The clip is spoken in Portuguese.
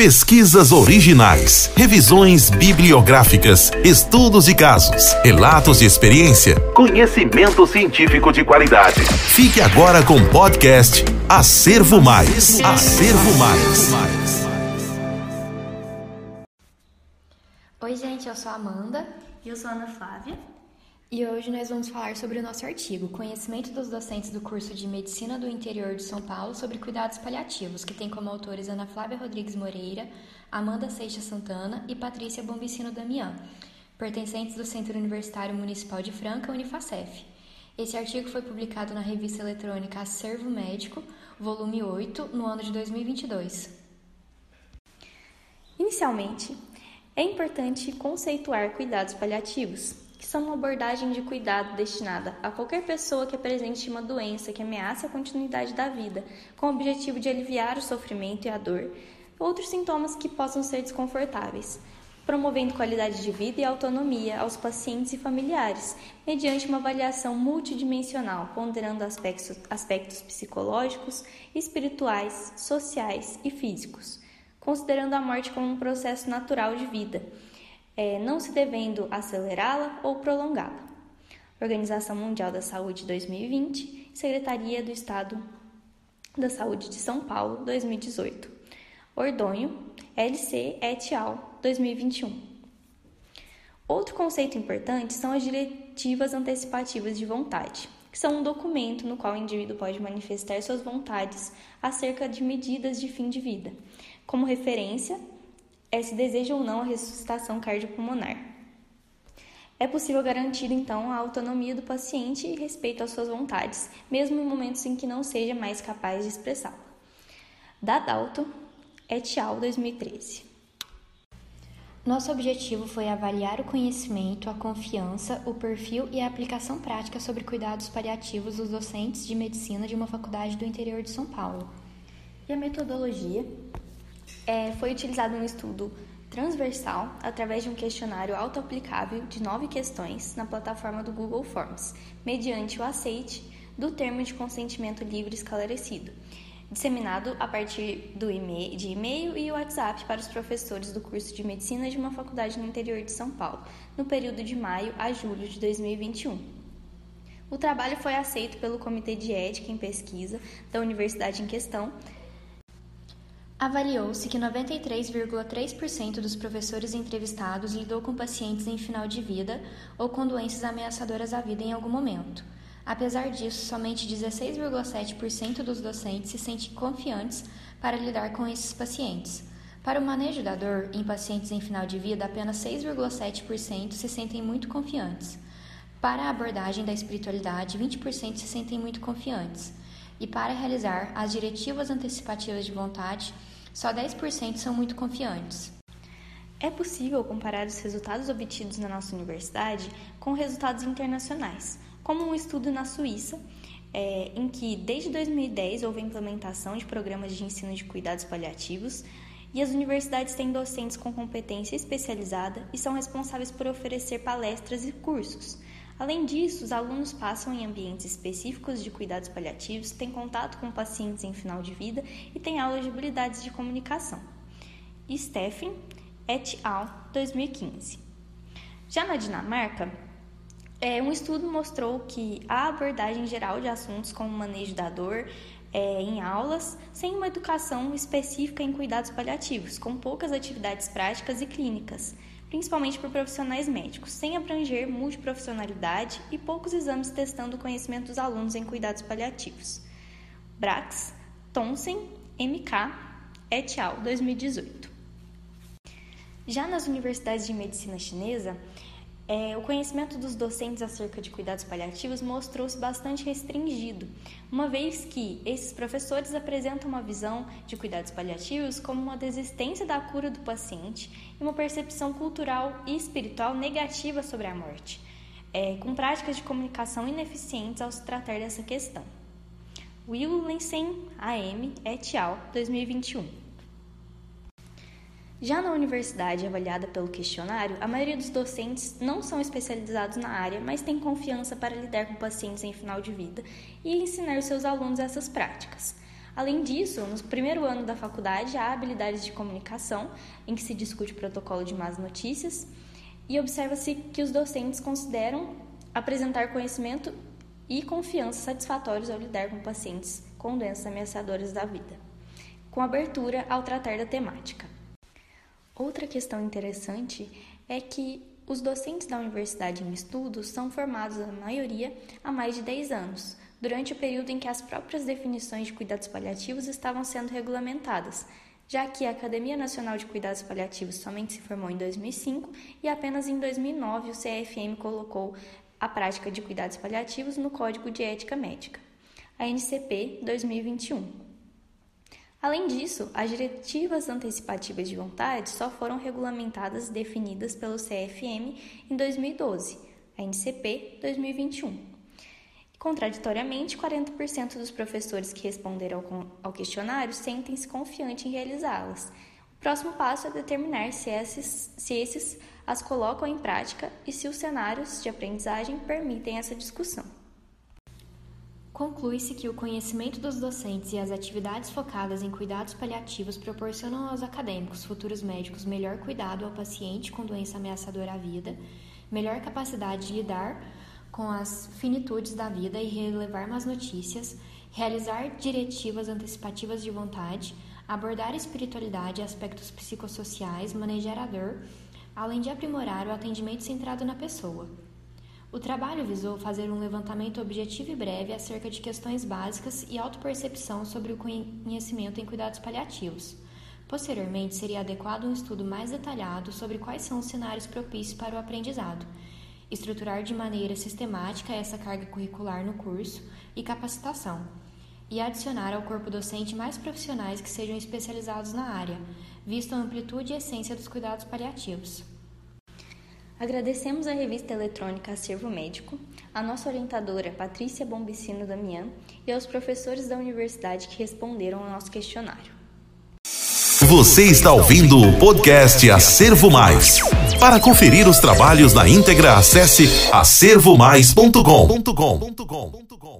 Pesquisas originais, revisões bibliográficas, estudos de casos, relatos de experiência, conhecimento científico de qualidade. Fique agora com o podcast Acervo Mais. Acervo Mais. Oi, gente, eu sou a Amanda. E eu sou a Ana Flávia. E hoje nós vamos falar sobre o nosso artigo Conhecimento dos docentes do curso de Medicina do Interior de São Paulo sobre cuidados paliativos, que tem como autores Ana Flávia Rodrigues Moreira, Amanda Seixas Santana e Patrícia Bombicino Damião, pertencentes do Centro Universitário Municipal de Franca, Unifacef. Esse artigo foi publicado na revista eletrônica Acervo Médico, volume 8, no ano de 2022. Inicialmente, é importante conceituar cuidados paliativos, que são uma abordagem de cuidado destinada a qualquer pessoa que apresente uma doença que ameace a continuidade da vida, com o objetivo de aliviar o sofrimento e a dor, outros sintomas que possam ser desconfortáveis, promovendo qualidade de vida e autonomia aos pacientes e familiares, mediante uma avaliação multidimensional, ponderando aspectos, aspectos psicológicos, espirituais, sociais e físicos, considerando a morte como um processo natural de vida é, não se devendo acelerá-la ou prolongá-la. Organização Mundial da Saúde 2020, Secretaria do Estado da Saúde de São Paulo 2018. Ordonho, LC et al. 2021. Outro conceito importante são as diretivas antecipativas de vontade, que são um documento no qual o indivíduo pode manifestar suas vontades acerca de medidas de fim de vida. Como referência, é se deseja ou não a ressuscitação cardiopulmonar. É possível garantir, então, a autonomia do paciente e respeito às suas vontades, mesmo em momentos em que não seja mais capaz de expressá-la. Dadalto et al. 2013. Nosso objetivo foi avaliar o conhecimento, a confiança, o perfil e a aplicação prática sobre cuidados paliativos dos docentes de medicina de uma faculdade do interior de São Paulo. E a metodologia é, foi utilizado um estudo transversal através de um questionário autoaplicável de nove questões na plataforma do Google Forms, mediante o aceite do termo de consentimento livre esclarecido, disseminado a partir do e de e-mail e WhatsApp para os professores do curso de medicina de uma faculdade no interior de São Paulo, no período de maio a julho de 2021. O trabalho foi aceito pelo Comitê de Ética em Pesquisa da universidade em questão, Avaliou-se que 93,3% dos professores entrevistados lidou com pacientes em final de vida ou com doenças ameaçadoras à vida em algum momento. Apesar disso, somente 16,7% dos docentes se sentem confiantes para lidar com esses pacientes. Para o manejo da dor em pacientes em final de vida, apenas 6,7% se sentem muito confiantes. Para a abordagem da espiritualidade, 20% se sentem muito confiantes. E para realizar as diretivas antecipativas de vontade, só 10% são muito confiantes. É possível comparar os resultados obtidos na nossa universidade com resultados internacionais, como um estudo na Suíça, é, em que desde 2010 houve a implementação de programas de ensino de cuidados paliativos e as universidades têm docentes com competência especializada e são responsáveis por oferecer palestras e cursos. Além disso, os alunos passam em ambientes específicos de cuidados paliativos, têm contato com pacientes em final de vida e têm aulas de habilidades de comunicação. Steffen et al. 2015. Já na Dinamarca, é, um estudo mostrou que a abordagem geral de assuntos como manejo da dor é, em aulas, sem uma educação específica em cuidados paliativos, com poucas atividades práticas e clínicas principalmente por profissionais médicos, sem abranger multiprofissionalidade e poucos exames testando o conhecimento dos alunos em cuidados paliativos. Brax, Thomsen, MK, et al., 2018. Já nas universidades de medicina chinesa, é, o conhecimento dos docentes acerca de cuidados paliativos mostrou-se bastante restringido, uma vez que esses professores apresentam uma visão de cuidados paliativos como uma desistência da cura do paciente e uma percepção cultural e espiritual negativa sobre a morte, é, com práticas de comunicação ineficientes ao se tratar dessa questão. Willensen, AM, et al., 2021. Já na universidade avaliada pelo questionário, a maioria dos docentes não são especializados na área, mas têm confiança para lidar com pacientes em final de vida e ensinar seus alunos essas práticas. Além disso, no primeiro ano da faculdade há habilidades de comunicação, em que se discute o protocolo de más notícias, e observa-se que os docentes consideram apresentar conhecimento e confiança satisfatórios ao lidar com pacientes com doenças ameaçadoras da vida, com abertura ao tratar da temática. Outra questão interessante é que os docentes da universidade em estudos são formados, a maioria, há mais de 10 anos, durante o período em que as próprias definições de cuidados paliativos estavam sendo regulamentadas, já que a Academia Nacional de Cuidados Paliativos somente se formou em 2005 e apenas em 2009 o CFM colocou a prática de cuidados paliativos no Código de Ética Médica, a NCP 2021. Além disso, as diretivas antecipativas de vontade só foram regulamentadas e definidas pelo CFM em 2012, a NCP 2021. Contraditoriamente, 40% dos professores que responderam ao questionário sentem-se confiantes em realizá-las. O próximo passo é determinar se esses, se esses as colocam em prática e se os cenários de aprendizagem permitem essa discussão. Conclui-se que o conhecimento dos docentes e as atividades focadas em cuidados paliativos proporcionam aos acadêmicos futuros médicos melhor cuidado ao paciente com doença ameaçadora à vida, melhor capacidade de lidar com as finitudes da vida e relevar más notícias, realizar diretivas antecipativas de vontade, abordar espiritualidade e aspectos psicossociais, manejar a dor, além de aprimorar o atendimento centrado na pessoa. O trabalho visou fazer um levantamento objetivo e breve acerca de questões básicas e autopercepção sobre o conhecimento em cuidados paliativos. Posteriormente, seria adequado um estudo mais detalhado sobre quais são os cenários propícios para o aprendizado, estruturar de maneira sistemática essa carga curricular no curso e capacitação, e adicionar ao corpo docente mais profissionais que sejam especializados na área, visto a amplitude e essência dos cuidados paliativos. Agradecemos à revista eletrônica Acervo Médico, à nossa orientadora Patrícia Bombicino Damian e aos professores da universidade que responderam ao nosso questionário. Você está ouvindo o podcast Acervo Mais. Para conferir os trabalhos na íntegra, acesse acervomais.com.